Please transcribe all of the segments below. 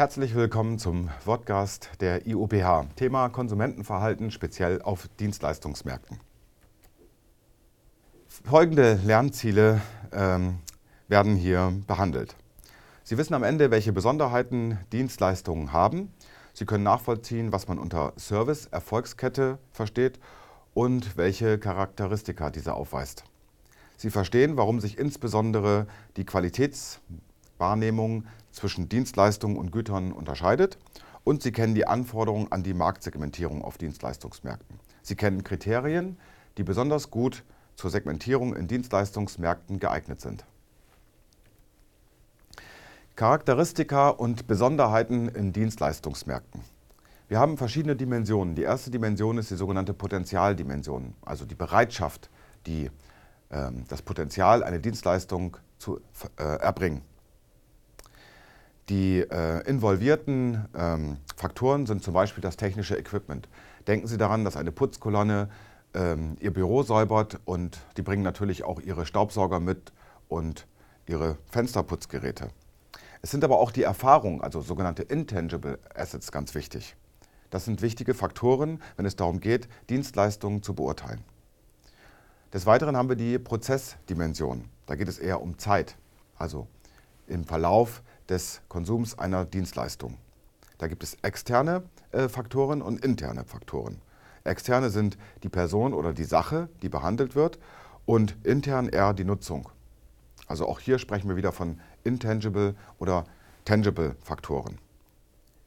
Herzlich willkommen zum Podcast der IUBH. Thema Konsumentenverhalten speziell auf Dienstleistungsmärkten. Folgende Lernziele ähm, werden hier behandelt. Sie wissen am Ende, welche Besonderheiten Dienstleistungen haben. Sie können nachvollziehen, was man unter Service-Erfolgskette versteht und welche Charakteristika diese aufweist. Sie verstehen, warum sich insbesondere die Qualitätswahrnehmung zwischen Dienstleistungen und Gütern unterscheidet und Sie kennen die Anforderungen an die Marktsegmentierung auf Dienstleistungsmärkten. Sie kennen Kriterien, die besonders gut zur Segmentierung in Dienstleistungsmärkten geeignet sind. Charakteristika und Besonderheiten in Dienstleistungsmärkten. Wir haben verschiedene Dimensionen. Die erste Dimension ist die sogenannte Potentialdimension, also die Bereitschaft, die, äh, das Potenzial, eine Dienstleistung zu äh, erbringen. Die äh, involvierten ähm, Faktoren sind zum Beispiel das technische Equipment. Denken Sie daran, dass eine Putzkolonne ähm, Ihr Büro säubert und die bringen natürlich auch ihre Staubsauger mit und ihre Fensterputzgeräte. Es sind aber auch die Erfahrungen, also sogenannte Intangible Assets, ganz wichtig. Das sind wichtige Faktoren, wenn es darum geht, Dienstleistungen zu beurteilen. Des Weiteren haben wir die Prozessdimension. Da geht es eher um Zeit, also im Verlauf des Konsums einer Dienstleistung. Da gibt es externe äh, Faktoren und interne Faktoren. Externe sind die Person oder die Sache, die behandelt wird, und intern eher die Nutzung. Also auch hier sprechen wir wieder von intangible oder tangible Faktoren.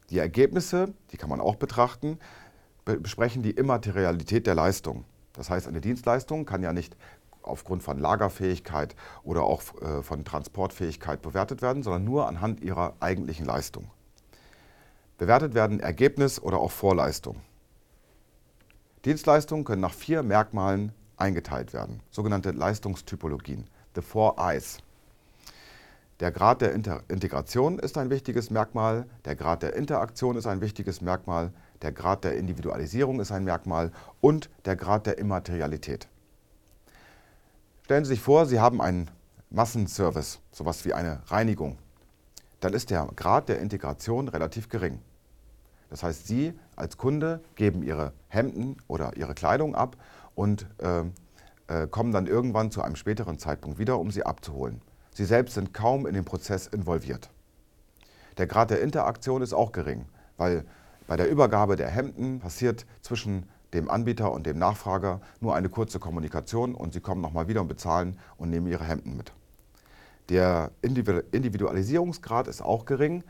Die Ergebnisse, die kann man auch betrachten, besprechen die Immaterialität der Leistung. Das heißt, eine Dienstleistung kann ja nicht aufgrund von Lagerfähigkeit oder auch äh, von Transportfähigkeit bewertet werden, sondern nur anhand ihrer eigentlichen Leistung. Bewertet werden Ergebnis oder auch Vorleistung. Dienstleistungen können nach vier Merkmalen eingeteilt werden, sogenannte Leistungstypologien, the four eyes. Der Grad der Integration ist ein wichtiges Merkmal, der Grad der Interaktion ist ein wichtiges Merkmal, der Grad der Individualisierung ist ein Merkmal und der Grad der Immaterialität. Stellen Sie sich vor, Sie haben einen Massenservice, sowas wie eine Reinigung. Dann ist der Grad der Integration relativ gering. Das heißt, Sie als Kunde geben Ihre Hemden oder Ihre Kleidung ab und äh, äh, kommen dann irgendwann zu einem späteren Zeitpunkt wieder, um sie abzuholen. Sie selbst sind kaum in den Prozess involviert. Der Grad der Interaktion ist auch gering, weil bei der Übergabe der Hemden passiert zwischen dem Anbieter und dem Nachfrager nur eine kurze Kommunikation und sie kommen nochmal wieder und bezahlen und nehmen ihre Hemden mit. Der Individualisierungsgrad ist auch gering,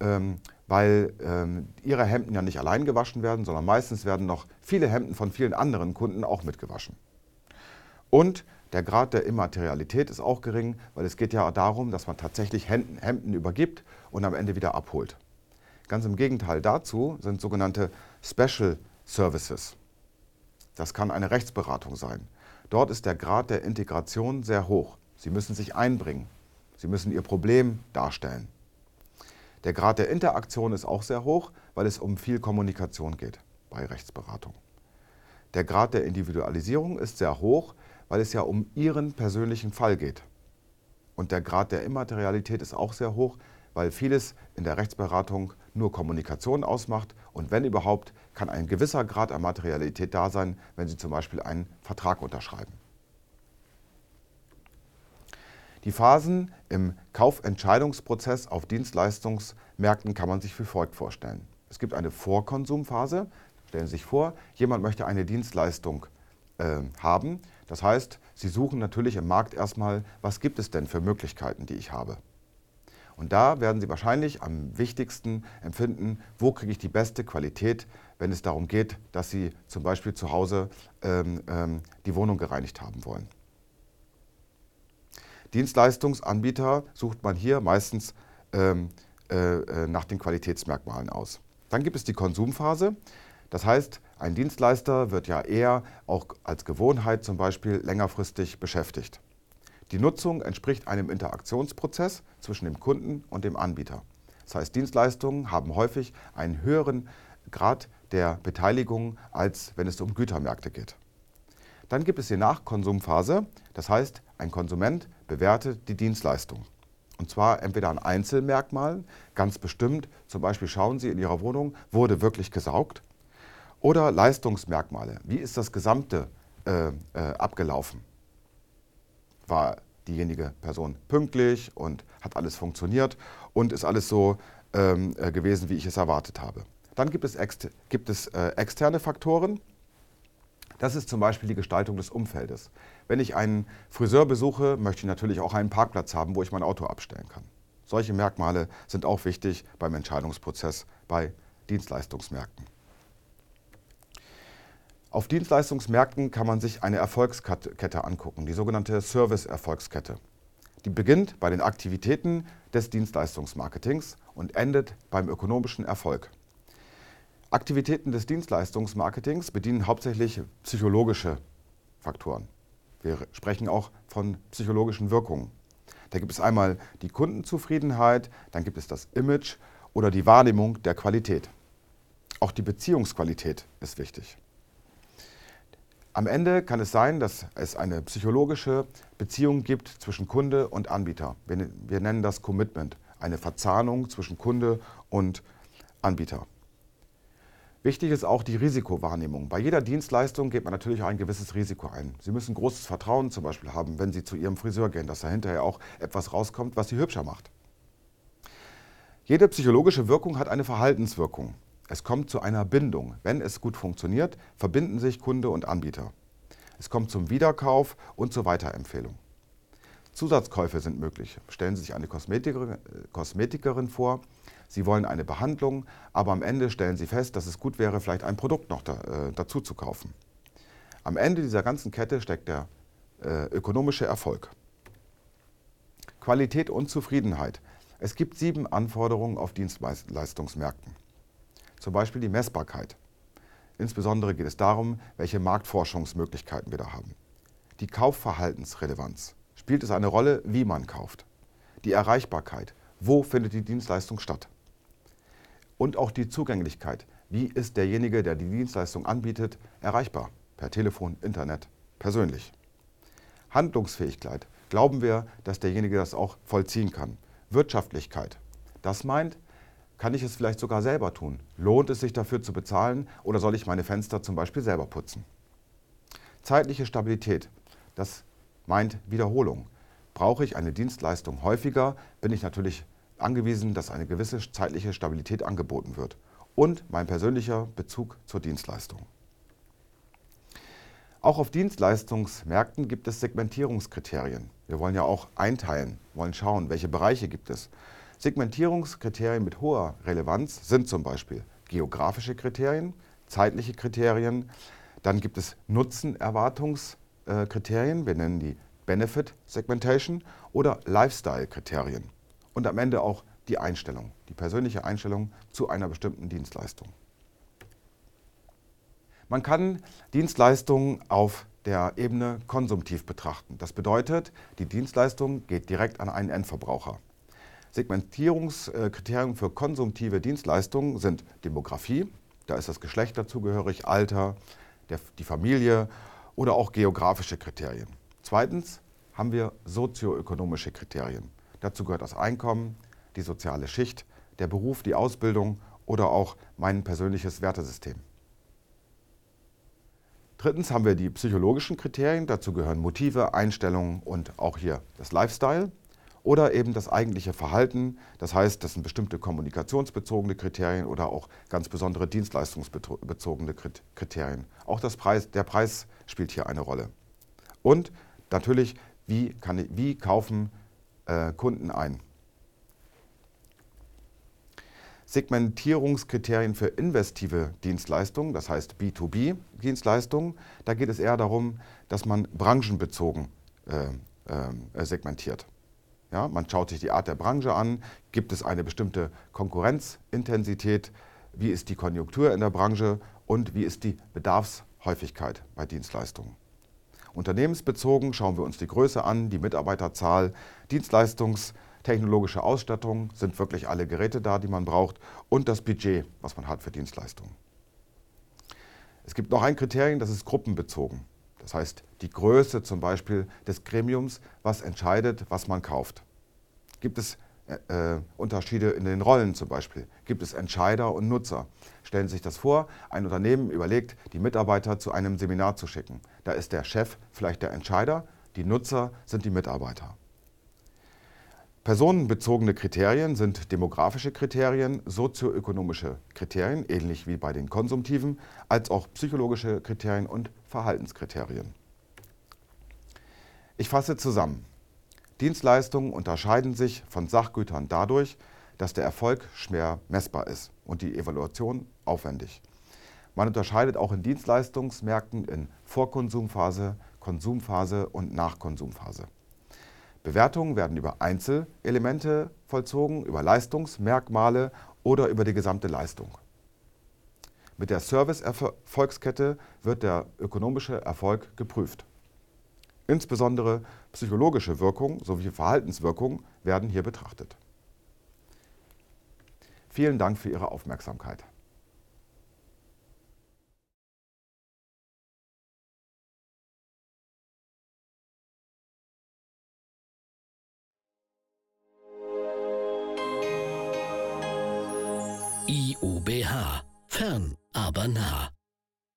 ähm, weil ähm, ihre Hemden ja nicht allein gewaschen werden, sondern meistens werden noch viele Hemden von vielen anderen Kunden auch mitgewaschen. Und der Grad der Immaterialität ist auch gering, weil es geht ja darum, dass man tatsächlich Hemden, Hemden übergibt und am Ende wieder abholt. Ganz im Gegenteil dazu sind sogenannte Special Services. Das kann eine Rechtsberatung sein. Dort ist der Grad der Integration sehr hoch. Sie müssen sich einbringen. Sie müssen Ihr Problem darstellen. Der Grad der Interaktion ist auch sehr hoch, weil es um viel Kommunikation geht bei Rechtsberatung. Der Grad der Individualisierung ist sehr hoch, weil es ja um Ihren persönlichen Fall geht. Und der Grad der Immaterialität ist auch sehr hoch, weil vieles in der Rechtsberatung nur Kommunikation ausmacht und wenn überhaupt, kann ein gewisser Grad an Materialität da sein, wenn Sie zum Beispiel einen Vertrag unterschreiben. Die Phasen im Kaufentscheidungsprozess auf Dienstleistungsmärkten kann man sich wie folgt vorstellen. Es gibt eine Vorkonsumphase. Stellen Sie sich vor, jemand möchte eine Dienstleistung äh, haben. Das heißt, Sie suchen natürlich im Markt erstmal, was gibt es denn für Möglichkeiten, die ich habe. Und da werden Sie wahrscheinlich am wichtigsten empfinden, wo kriege ich die beste Qualität, wenn es darum geht, dass Sie zum Beispiel zu Hause ähm, ähm, die Wohnung gereinigt haben wollen. Dienstleistungsanbieter sucht man hier meistens ähm, äh, äh, nach den Qualitätsmerkmalen aus. Dann gibt es die Konsumphase. Das heißt, ein Dienstleister wird ja eher auch als Gewohnheit zum Beispiel längerfristig beschäftigt. Die Nutzung entspricht einem Interaktionsprozess zwischen dem Kunden und dem Anbieter. Das heißt, Dienstleistungen haben häufig einen höheren Grad der Beteiligung, als wenn es um Gütermärkte geht. Dann gibt es die Nachkonsumphase, das heißt, ein Konsument bewertet die Dienstleistung. Und zwar entweder an Einzelmerkmalen, ganz bestimmt, zum Beispiel schauen Sie in Ihrer Wohnung, wurde wirklich gesaugt, oder Leistungsmerkmale, wie ist das Gesamte äh, äh, abgelaufen? War diejenige Person pünktlich und hat alles funktioniert und ist alles so ähm, äh, gewesen, wie ich es erwartet habe. Dann gibt es, ex gibt es äh, externe Faktoren. Das ist zum Beispiel die Gestaltung des Umfeldes. Wenn ich einen Friseur besuche, möchte ich natürlich auch einen Parkplatz haben, wo ich mein Auto abstellen kann. Solche Merkmale sind auch wichtig beim Entscheidungsprozess bei Dienstleistungsmärkten. Auf Dienstleistungsmärkten kann man sich eine Erfolgskette angucken, die sogenannte Service-Erfolgskette. Die beginnt bei den Aktivitäten des Dienstleistungsmarketings und endet beim ökonomischen Erfolg. Aktivitäten des Dienstleistungsmarketings bedienen hauptsächlich psychologische Faktoren. Wir sprechen auch von psychologischen Wirkungen. Da gibt es einmal die Kundenzufriedenheit, dann gibt es das Image oder die Wahrnehmung der Qualität. Auch die Beziehungsqualität ist wichtig. Am Ende kann es sein, dass es eine psychologische Beziehung gibt zwischen Kunde und Anbieter. Wir, wir nennen das Commitment, eine Verzahnung zwischen Kunde und Anbieter. Wichtig ist auch die Risikowahrnehmung. Bei jeder Dienstleistung geht man natürlich ein gewisses Risiko ein. Sie müssen großes Vertrauen zum Beispiel haben, wenn Sie zu Ihrem Friseur gehen, dass da hinterher auch etwas rauskommt, was Sie hübscher macht. Jede psychologische Wirkung hat eine Verhaltenswirkung. Es kommt zu einer Bindung. Wenn es gut funktioniert, verbinden sich Kunde und Anbieter. Es kommt zum Wiederkauf und zur Weiterempfehlung. Zusatzkäufe sind möglich. Stellen Sie sich eine Kosmetikerin, Kosmetikerin vor. Sie wollen eine Behandlung, aber am Ende stellen Sie fest, dass es gut wäre, vielleicht ein Produkt noch da, äh, dazu zu kaufen. Am Ende dieser ganzen Kette steckt der äh, ökonomische Erfolg. Qualität und Zufriedenheit. Es gibt sieben Anforderungen auf Dienstleistungsmärkten. Zum Beispiel die Messbarkeit. Insbesondere geht es darum, welche Marktforschungsmöglichkeiten wir da haben. Die Kaufverhaltensrelevanz. Spielt es eine Rolle, wie man kauft? Die Erreichbarkeit. Wo findet die Dienstleistung statt? Und auch die Zugänglichkeit. Wie ist derjenige, der die Dienstleistung anbietet, erreichbar? Per Telefon, Internet, persönlich. Handlungsfähigkeit. Glauben wir, dass derjenige das auch vollziehen kann? Wirtschaftlichkeit. Das meint, kann ich es vielleicht sogar selber tun? Lohnt es sich dafür zu bezahlen oder soll ich meine Fenster zum Beispiel selber putzen? Zeitliche Stabilität, das meint Wiederholung. Brauche ich eine Dienstleistung häufiger, bin ich natürlich angewiesen, dass eine gewisse zeitliche Stabilität angeboten wird. Und mein persönlicher Bezug zur Dienstleistung. Auch auf Dienstleistungsmärkten gibt es Segmentierungskriterien. Wir wollen ja auch einteilen, wollen schauen, welche Bereiche gibt es. Segmentierungskriterien mit hoher Relevanz sind zum Beispiel geografische Kriterien, zeitliche Kriterien, dann gibt es Nutzenerwartungskriterien, wir nennen die Benefit Segmentation oder Lifestyle-Kriterien und am Ende auch die Einstellung, die persönliche Einstellung zu einer bestimmten Dienstleistung. Man kann Dienstleistungen auf der Ebene konsumtiv betrachten. Das bedeutet, die Dienstleistung geht direkt an einen Endverbraucher. Segmentierungskriterien für konsumtive Dienstleistungen sind Demografie, da ist das Geschlecht dazugehörig, Alter, der, die Familie oder auch geografische Kriterien. Zweitens haben wir sozioökonomische Kriterien. Dazu gehört das Einkommen, die soziale Schicht, der Beruf, die Ausbildung oder auch mein persönliches Wertesystem. Drittens haben wir die psychologischen Kriterien. Dazu gehören Motive, Einstellungen und auch hier das Lifestyle oder eben das eigentliche Verhalten. Das heißt, das sind bestimmte kommunikationsbezogene Kriterien oder auch ganz besondere dienstleistungsbezogene Kriterien. Auch Preis, der Preis spielt hier eine Rolle. Und natürlich, wie, kann wie kaufen äh, Kunden ein? Segmentierungskriterien für investive Dienstleistungen, das heißt B2B-Dienstleistungen. Da geht es eher darum, dass man branchenbezogen äh, äh, segmentiert. Ja, man schaut sich die Art der Branche an, gibt es eine bestimmte Konkurrenzintensität, wie ist die Konjunktur in der Branche und wie ist die Bedarfshäufigkeit bei Dienstleistungen. Unternehmensbezogen schauen wir uns die Größe an, die Mitarbeiterzahl, Dienstleistungstechnologische Ausstattung, sind wirklich alle Geräte da, die man braucht und das Budget, was man hat für Dienstleistungen. Es gibt noch ein Kriterium, das ist gruppenbezogen. Das heißt, die Größe zum Beispiel des Gremiums, was entscheidet, was man kauft. Gibt es äh, Unterschiede in den Rollen zum Beispiel? Gibt es Entscheider und Nutzer? Stellen Sie sich das vor, ein Unternehmen überlegt, die Mitarbeiter zu einem Seminar zu schicken. Da ist der Chef vielleicht der Entscheider, die Nutzer sind die Mitarbeiter. Personenbezogene Kriterien sind demografische Kriterien, sozioökonomische Kriterien, ähnlich wie bei den konsumtiven, als auch psychologische Kriterien und Verhaltenskriterien. Ich fasse zusammen. Dienstleistungen unterscheiden sich von Sachgütern dadurch, dass der Erfolg schwer messbar ist und die Evaluation aufwendig. Man unterscheidet auch in Dienstleistungsmärkten in Vorkonsumphase, Konsumphase und Nachkonsumphase. Bewertungen werden über Einzelelemente vollzogen, über Leistungsmerkmale oder über die gesamte Leistung. Mit der Service-Erfolgskette wird der ökonomische Erfolg geprüft. Insbesondere psychologische Wirkungen sowie Verhaltenswirkungen werden hier betrachtet. Vielen Dank für Ihre Aufmerksamkeit.